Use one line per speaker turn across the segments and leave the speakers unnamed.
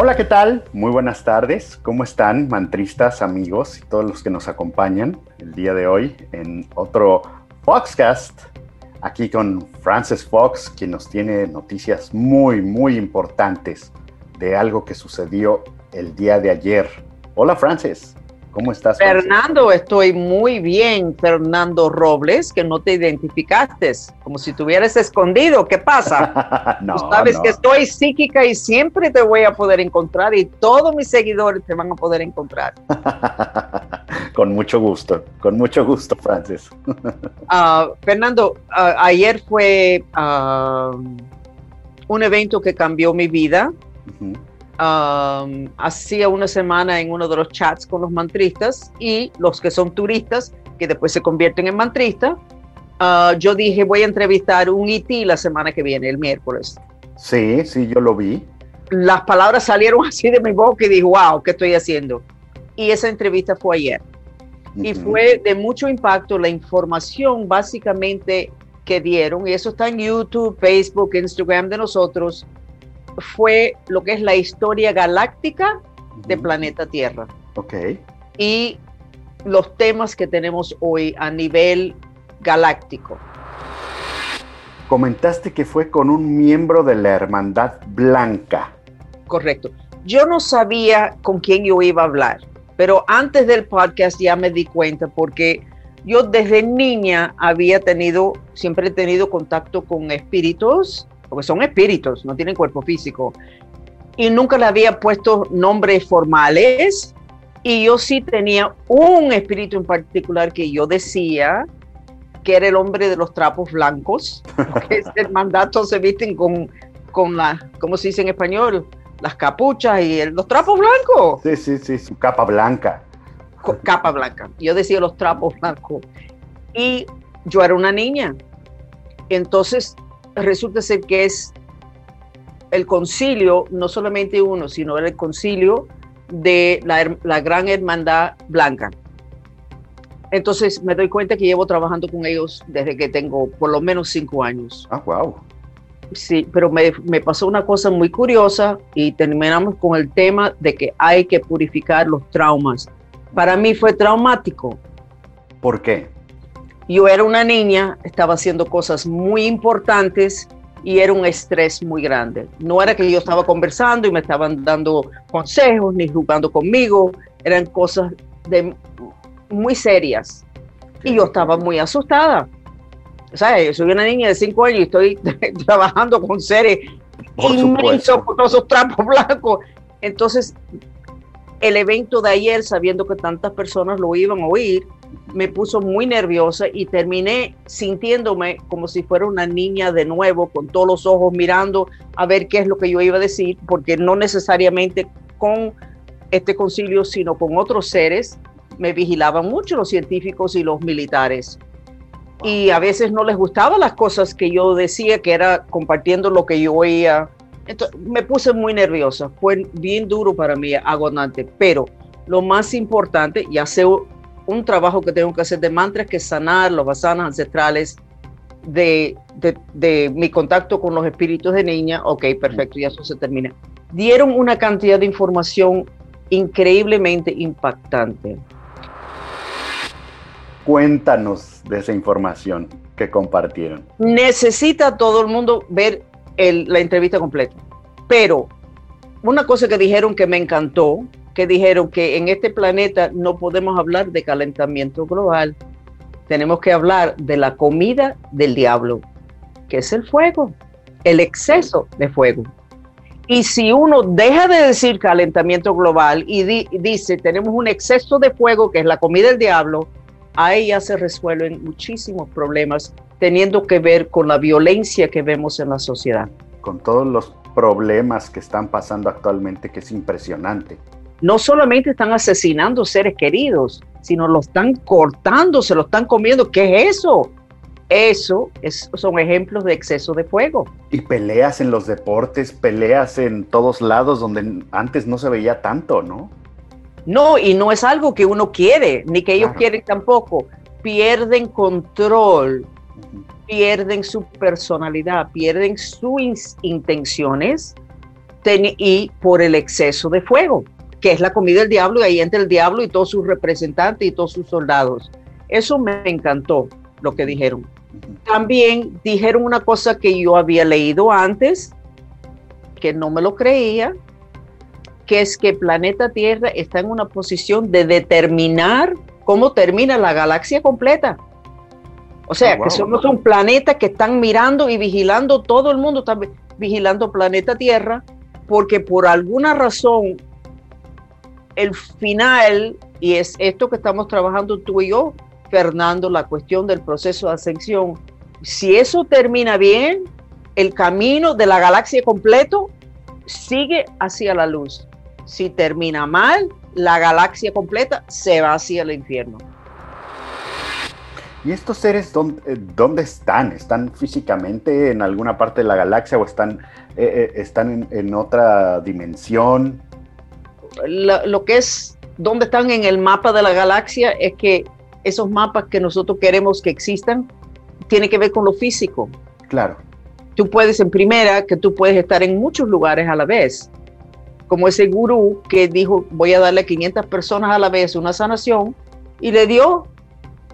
Hola, ¿qué tal? Muy buenas tardes. ¿Cómo están, mantristas, amigos y todos los que nos acompañan el día de hoy en otro Foxcast? Aquí con Francis Fox, quien nos tiene noticias muy, muy importantes de algo que sucedió el día de ayer. Hola, Francis. ¿Cómo estás?
Fernando, estoy muy bien. Fernando Robles, que no te identificaste, como si tuvieras escondido. ¿Qué pasa? no, Tú sabes que estoy psíquica y siempre te voy a poder encontrar y todos mis seguidores te van a poder encontrar.
con mucho gusto, con mucho gusto, Francis.
Ah, Fernando, ah, ayer fue ah, un evento que cambió mi vida hacía una semana en uno de los chats con los mantristas y los que son turistas, que después se convierten en mantristas, uh, yo dije voy a entrevistar un IT la semana que viene, el miércoles.
Sí, sí, yo lo vi.
Las palabras salieron así de mi boca y dije, wow, ¿qué estoy haciendo? Y esa entrevista fue ayer. Y fue de mucho impacto la información básicamente que dieron, y eso está en YouTube, Facebook, Instagram de nosotros, fue lo que es la historia galáctica de planeta Tierra.
Ok.
Y los temas que tenemos hoy a nivel galáctico.
Comentaste que fue con un miembro de la Hermandad Blanca.
Correcto. Yo no sabía con quién yo iba a hablar, pero antes del podcast ya me di cuenta porque yo desde niña había tenido, siempre he tenido contacto con espíritus porque son espíritus, no tienen cuerpo físico. Y nunca le había puesto nombres formales. Y yo sí tenía un espíritu en particular que yo decía que era el hombre de los trapos blancos, que es el mandato se visten con, con la, ¿cómo se dice en español? Las capuchas y los trapos blancos.
Sí, sí, sí, su capa blanca.
Capa blanca. Yo decía los trapos blancos. Y yo era una niña. Entonces resulta ser que es el concilio, no solamente uno, sino el concilio de la, Gran Hermandad Blanca. Entonces me doy cuenta que llevo trabajando con ellos desde que tengo por lo menos cinco años.
Ah, wow.
Sí, pero me, me, pasó una cosa muy curiosa y terminamos con el tema de que hay que purificar los traumas. Para mí fue traumático.
¿Por qué?
Yo era una niña, estaba haciendo cosas muy importantes y era un estrés muy grande. No era que yo estaba conversando y me estaban dando consejos ni jugando conmigo, eran cosas de, muy serias. Y yo estaba muy asustada. O sea, yo soy una niña de cinco años y estoy trabajando con seres inmensos, con todos esos trapos blancos. Entonces, el evento de ayer, sabiendo que tantas personas lo iban a oír, me puso muy nerviosa y terminé sintiéndome como si fuera una niña de nuevo, con todos los ojos mirando a ver qué es lo que yo iba a decir, porque no necesariamente con este concilio, sino con otros seres, me vigilaban mucho los científicos y los militares. Y a veces no les gustaban las cosas que yo decía, que era compartiendo lo que yo oía. Entonces, me puse muy nerviosa, fue bien duro para mí, agonante, pero lo más importante, ya sé un trabajo que tengo que hacer de mantras, que sanar los basanas ancestrales de, de, mi contacto con los espíritus de niña. Ok, perfecto, ya eso se termina. Dieron una cantidad de información increíblemente impactante.
Cuéntanos de esa información que compartieron.
Necesita todo el mundo ver la entrevista completa, pero una cosa que dijeron que me encantó que dijeron que en este planeta no podemos hablar de calentamiento global, tenemos que hablar de la comida del diablo, que es el fuego, el exceso de fuego. Y si uno deja de decir calentamiento global y, dice tenemos un exceso de fuego, que es la comida del diablo, ahí ya se resuelven muchísimos problemas teniendo que ver con la violencia que vemos en la sociedad.
Con todos los problemas que están pasando actualmente, que es impresionante
no solamente están asesinando seres queridos, sino lo están cortando, se lo están comiendo. ¿Qué es eso? Eso son ejemplos de exceso de fuego.
Y peleas en los deportes, peleas en todos lados donde antes no se veía tanto, ¿no?
No, y no es algo que uno quiere, ni que ellos quieren tampoco. Pierden control, pierden su personalidad, pierden sus intenciones y por el exceso de fuego, que es la comida del diablo, y ahí entra el diablo y todos sus representantes y todos sus soldados. Eso me encantó lo que dijeron. También dijeron una cosa que yo había leído antes, que no me lo creía, que es que planeta Tierra está en una posición de determinar cómo termina la galaxia completa. O sea, oh, que somos un planeta que están mirando y vigilando, todo el mundo está vigilando planeta Tierra, porque por alguna razón el final, y es esto que estamos trabajando tú y yo, Fernando, la cuestión del proceso de ascensión, si eso termina bien, el camino de la galaxia completo sigue hacia la luz. Si termina mal, la galaxia completa se va hacia el infierno.
¿Y estos seres dónde, eh, están? ¿Están físicamente en alguna parte de la galaxia o están, eh, eh, están en, otra dimensión?
Lo, que es, dónde están en el mapa de la galaxia es que esos mapas que nosotros queremos que existan tienen que ver con lo físico.
Claro.
Tú puedes, en primera, que tú puedes estar en muchos lugares a la vez. Como ese gurú que dijo, voy a darle a 500 personas a la vez una sanación y le dio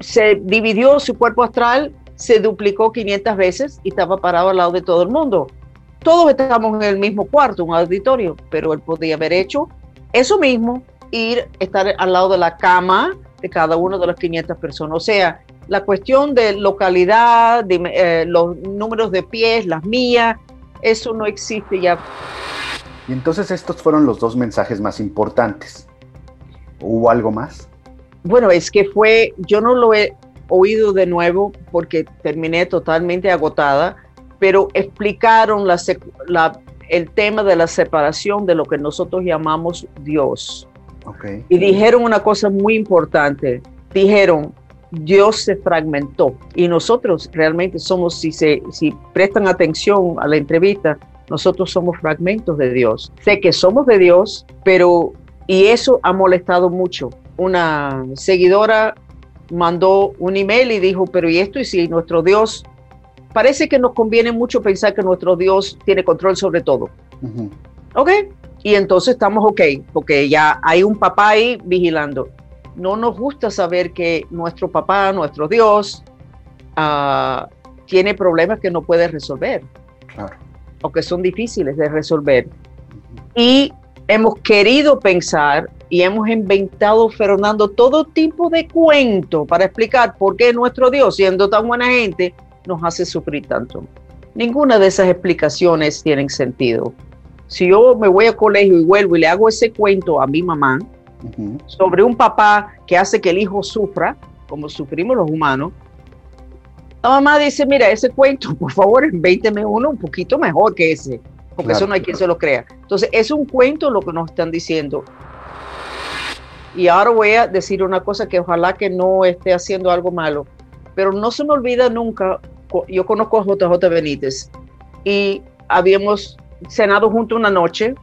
se dividió su cuerpo astral, se duplicó 500 veces y estaba parado al lado de todo el mundo. Todos estábamos en el mismo cuarto, un auditorio, pero él podía haber hecho eso mismo, ir, estar al lado de la cama de cada una de las 500 personas. O sea, la cuestión de localidad, de, eh, los números de pies, las mías, eso no existe ya.
Y entonces estos fueron los dos mensajes más importantes. ¿Hubo algo más?
Bueno, es que fue, yo no lo he oído de nuevo porque terminé totalmente agotada, pero explicaron la, el tema de la separación de lo que nosotros llamamos Dios. Okay. Y dijeron una cosa muy importante. Dijeron, Dios se fragmentó y nosotros realmente somos, si, se, si prestan atención a la entrevista, nosotros somos fragmentos de Dios. Sé que somos de Dios, pero y eso ha molestado mucho una seguidora mandó un email y dijo, pero ¿y esto? Y si nuestro Dios, parece que nos conviene mucho pensar que nuestro Dios tiene control sobre todo. ¿Ok? Y entonces estamos ok, porque ya hay un papá ahí vigilando. No nos gusta saber que nuestro papá, nuestro Dios, uh, tiene problemas que no puede resolver. Claro. O que son difíciles de resolver. Y hemos querido pensar y hemos inventado, Fernando, todo tipo de cuentos para explicar por qué nuestro Dios, siendo tan buena gente, nos hace sufrir tanto. Ninguna de esas explicaciones tienen sentido. Si yo me voy a colegio y vuelvo y le hago ese cuento a mi mamá sobre un papá que hace que el hijo sufra, como sufrimos los humanos, la mamá dice, mira, ese cuento, por favor, invénteme uno un poquito mejor que ese porque eso no hay quien se lo crea. Entonces, es un cuento lo que nos están diciendo. Y ahora voy a decir una cosa que ojalá que no esté haciendo algo malo, pero no se me olvida nunca, yo conozco a JJ Benítez. Y habíamos cenado juntos una noche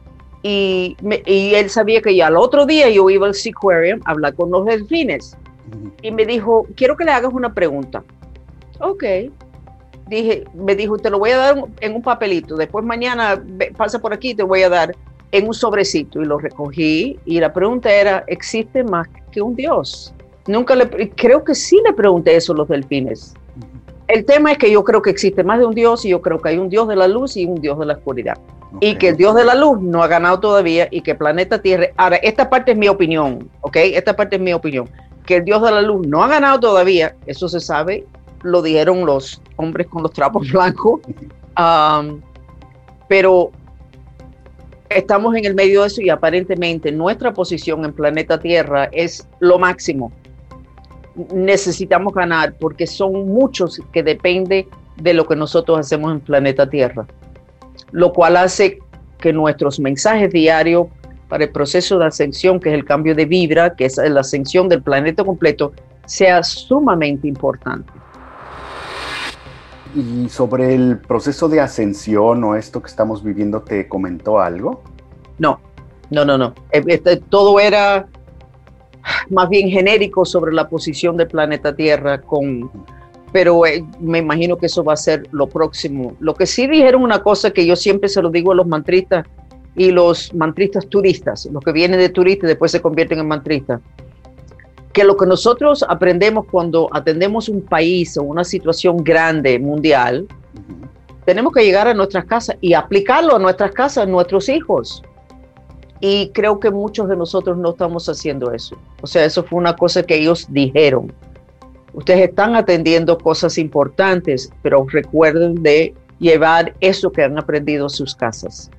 y, y él sabía que ya al otro día yo iba al Seaquarium a hablar con los delfines. Y me dijo, quiero que le hagas una pregunta. Ok, dije, me dijo, te lo voy a dar en un papelito, después mañana pasa por aquí y te voy a dar en un sobrecito y lo recogí y la pregunta era, ¿existe más que un Dios? Nunca le, creo que sí le pregunté eso a los delfines. El tema es que yo creo que existe más de un Dios y yo creo que hay un Dios de la luz y un Dios de la oscuridad. Y que el Dios de la luz no ha ganado todavía y que planeta Tierra, ahora esta parte es mi opinión, ¿ok? Esta parte es mi opinión. Que el Dios de la luz no ha ganado todavía, eso se sabe lo dijeron los hombres con los trapos blancos, pero estamos en el medio de eso y aparentemente nuestra posición en planeta Tierra es lo máximo. Necesitamos ganar porque son muchos que depende de lo que nosotros hacemos en planeta Tierra, lo cual hace que nuestros mensajes diarios para el proceso de ascensión, que es el cambio de vibra, que es la ascensión del planeta completo, sea sumamente importante.
¿Y sobre el proceso de ascensión o esto que estamos viviendo, te comentó algo?
No, no, no, no. Eh, este, todo era más bien genérico sobre la posición del planeta Tierra, con, pero eh, me imagino que eso va a ser lo próximo. Lo que sí dijeron una cosa que yo siempre se lo digo a los mantristas, y los mantristas turistas, los que vienen de turistas y después se convierten en mantristas, que lo que nosotros aprendemos cuando atendemos un país o una situación grande mundial, tenemos que llegar a nuestras casas y aplicarlo a nuestras casas, a nuestros hijos. Y creo que muchos de nosotros no estamos haciendo eso. O sea, eso fue una cosa que ellos dijeron. Ustedes están atendiendo cosas importantes, pero recuerden de llevar eso que han aprendido a sus casas.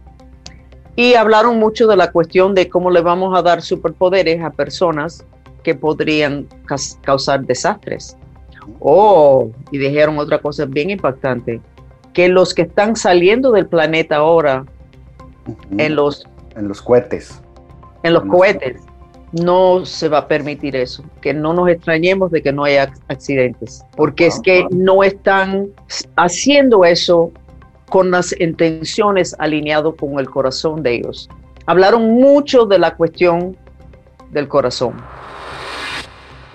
Y hablaron mucho de la cuestión de cómo le vamos a dar superpoderes a personas que podrían causar desastres. Oh, y dijeron otra cosa bien impactante, que los que están saliendo del planeta ahora en los
en los cohetes.
En los cohetes no se va a permitir eso, que no nos extrañemos de que no haya accidentes, porque es que no están haciendo eso con las intenciones alineadas con el corazón de ellos. Hablaron mucho de la cuestión del corazón.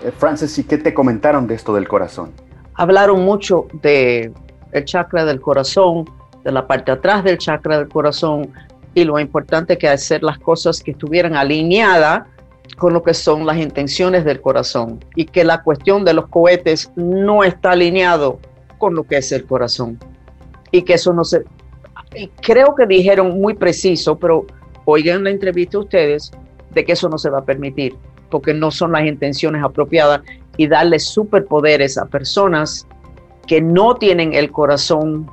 Eh, Francis, ¿y qué te comentaron de esto del corazón?
Hablaron mucho de el chakra del corazón, de la parte atrás del chakra del corazón y lo importante que hacer las cosas que estuvieran alineadas con lo que son las intenciones del corazón y que la cuestión de los cohetes no está alineado con lo que es el corazón. Y que eso no se creo que dijeron muy preciso pero oigan la entrevista ustedes de que eso no se va a permitir porque no son las intenciones apropiadas y darle superpoderes a personas que no tienen el corazón,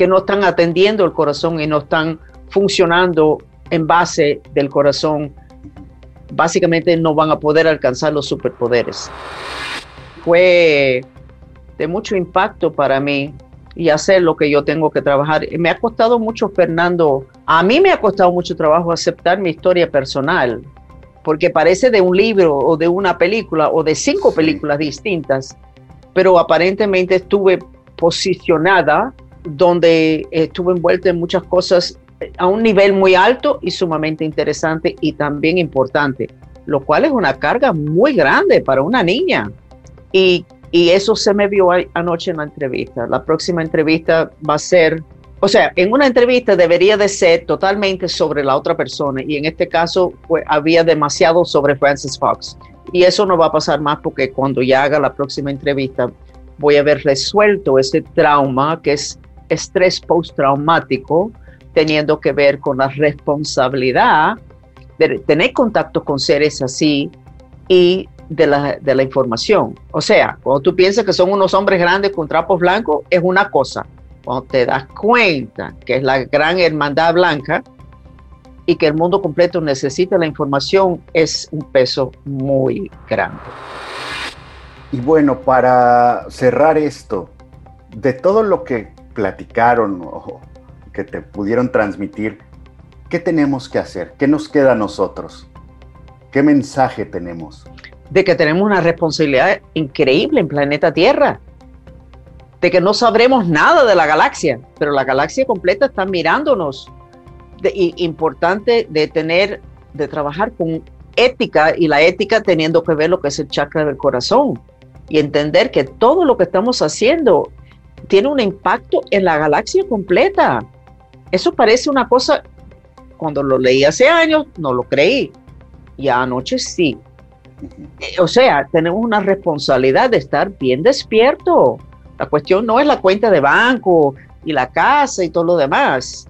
que no están atendiendo el corazón y no están funcionando en base del corazón, básicamente no van a poder alcanzar los superpoderes. Fue de mucho impacto para mí y hacer lo que yo tengo que trabajar. Me ha costado mucho, Fernando, a mí me ha costado mucho trabajo aceptar mi historia personal, porque parece de un libro o de una película o de cinco películas distintas pero aparentemente estuve posicionada donde estuve envuelta en muchas cosas a un nivel muy alto y sumamente interesante y también importante, lo cual es una carga muy grande para una niña. Y, y eso se me vio anoche en la entrevista. La próxima entrevista va a ser, o sea, en una entrevista debería de ser totalmente sobre la otra persona y en este caso pues, había demasiado sobre Francis Fox. Y eso no va a pasar más porque cuando ya haga la próxima entrevista voy a haber resuelto ese trauma que es estrés postraumático, teniendo que ver con la responsabilidad de tener contacto con seres así y de la, de la información. O sea, cuando tú piensas que son unos hombres grandes con trapos blancos, es una cosa. Cuando te das cuenta que es la gran hermandad blanca, y que el mundo completo necesita la información es un peso muy grande.
Y bueno, para cerrar esto, de todo lo que platicaron o que te pudieron transmitir, ¿qué tenemos que hacer? ¿Qué nos queda a nosotros? ¿Qué mensaje tenemos?
De que tenemos una responsabilidad increíble en planeta Tierra. De que no sabremos nada de la galaxia, pero la galaxia completa está mirándonos importante de tener, de trabajar con ética y la ética teniendo que ver lo que es el chakra del corazón y entender que todo lo que estamos haciendo tiene un impacto en la galaxia completa. Eso parece una cosa, cuando lo leí hace años, no lo creí. Y anoche sí. O sea, tenemos una responsabilidad de estar bien despierto. La cuestión no es la cuenta de banco y la casa y todo lo demás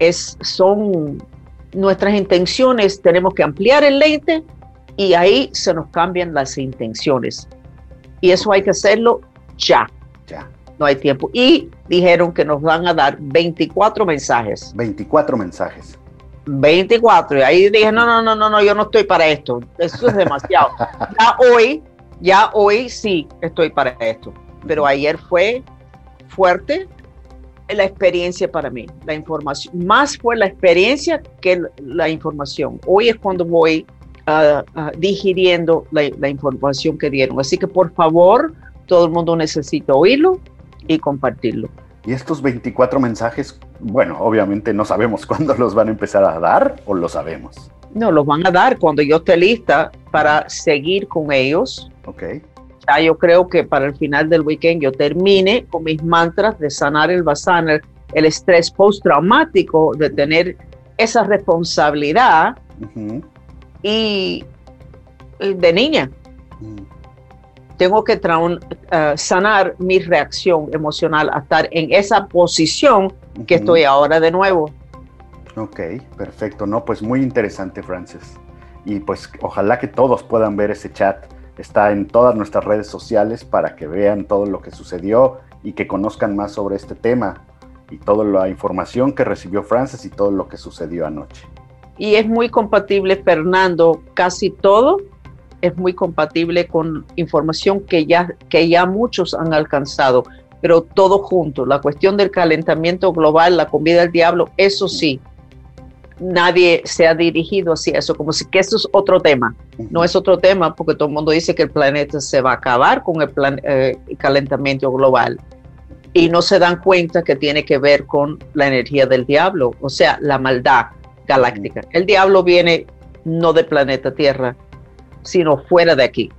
es, son nuestras intenciones, tenemos que ampliar el lente y ahí se nos cambian las intenciones. Y eso hay que hacerlo ya. Ya. No hay tiempo. Y dijeron que nos van a dar 24 mensajes.
24 mensajes.
24. Y ahí dije, no, no, no, no, no, yo no estoy para esto. Eso es demasiado. ya hoy, ya hoy sí estoy para esto. Pero ayer fue fuerte la experiencia para mí, la información. Más fue la experiencia que la información. Hoy es cuando voy uh, digiriendo la, la, información que dieron. Así que por favor, todo el mundo necesita oírlo y compartirlo.
Y estos 24 mensajes, bueno, obviamente no sabemos cuándo los van a empezar a dar o lo sabemos.
No, los van a dar cuando yo esté lista para seguir con ellos.
Ok
yo creo que para el final del weekend yo termine con mis mantras de sanar el basana, el estrés postraumático de tener esa responsabilidad y de niña. Tengo que uh, sanar mi reacción emocional a estar en esa posición que estoy ahora de nuevo.
Ok, perfecto. No, pues muy interesante, Frances. Y pues ojalá que todos puedan ver ese chat. Está en todas nuestras redes sociales para que vean todo lo que sucedió y que conozcan más sobre este tema y toda la información que recibió Frances y todo lo que sucedió anoche.
Y es muy compatible, Fernando, casi todo es muy compatible con información que ya, que ya muchos han alcanzado, pero todo junto. La cuestión del calentamiento global, la comida del diablo, eso sí, nadie se ha dirigido hacia eso, como si que eso es otro tema. No es otro tema porque todo el mundo dice que el planeta se va a acabar con el, eh, calentamiento global y no se dan cuenta que tiene que ver con la energía del diablo, o sea, la maldad galáctica. El diablo viene no del planeta Tierra, sino fuera de aquí.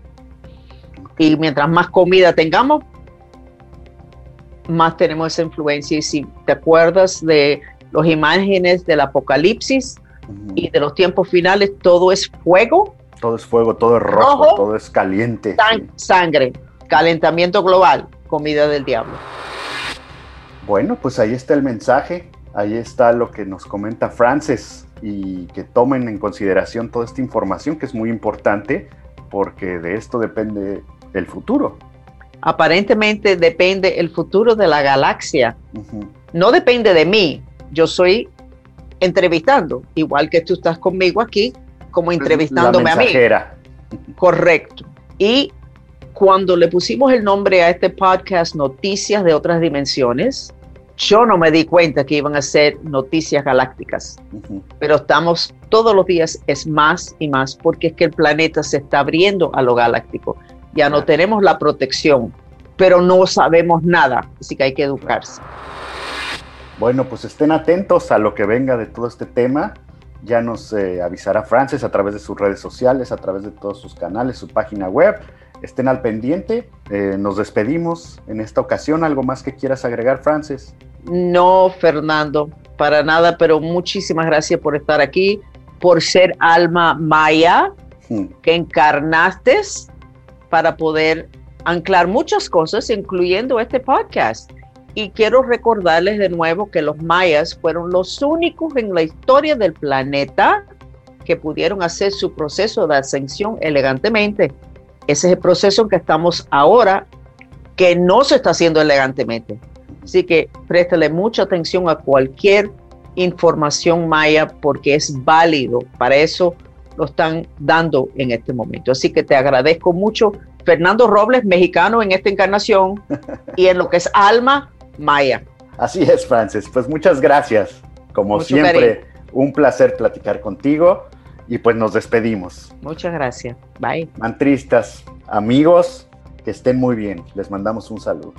Y mientras más comida tengamos, más tenemos esa influencia. Y si te acuerdas de las imágenes del apocalipsis y de los tiempos finales, todo es fuego.
Todo es fuego, todo es rojo, todo es caliente.
Sangre, calentamiento global, comida del diablo.
Bueno, pues ahí está el mensaje, ahí está lo que nos comenta Frances y que tomen en consideración toda esta información que es muy importante porque de esto depende el futuro.
Aparentemente depende el futuro de la galaxia. No depende de mí, yo soy entrevistando, igual que tú estás conmigo aquí, como entrevistándome a mí. Correcto. Y cuando le pusimos el nombre a este podcast Noticias de otras dimensiones, yo no me di cuenta que iban a ser noticias galácticas, pero estamos todos los días es más y más porque es que el planeta se está abriendo a lo galáctico. Ya no tenemos la protección, pero no sabemos nada, así que hay que educarse.
Bueno, pues estén atentos a lo que venga de todo este tema. Ya nos eh, avisará Frances a través de sus redes sociales, a través de todos sus canales, su página web estén al pendiente. Eh, nos despedimos en esta ocasión. ¿Algo más que quieras agregar, Frances?
No, Fernando, para nada, pero muchísimas gracias por estar aquí, por ser alma maya hmm. que encarnaste para poder anclar muchas cosas, incluyendo este podcast. Y quiero recordarles de nuevo que los mayas fueron los únicos en la historia del planeta que pudieron hacer su proceso de ascensión elegantemente. Ese es el proceso en que estamos ahora, que no se está haciendo elegantemente. Así que préstale mucha atención a cualquier información maya porque es válido. Para eso lo están dando en este momento. Así que te agradezco mucho. Fernando Robles, mexicano en esta encarnación y en lo que es alma maya.
Así es, Francis. Pues muchas gracias. Como siempre, un placer platicar contigo y pues nos despedimos.
Muchas gracias. Bye.
Mantristas, amigos, que estén muy bien. Les mandamos un saludo.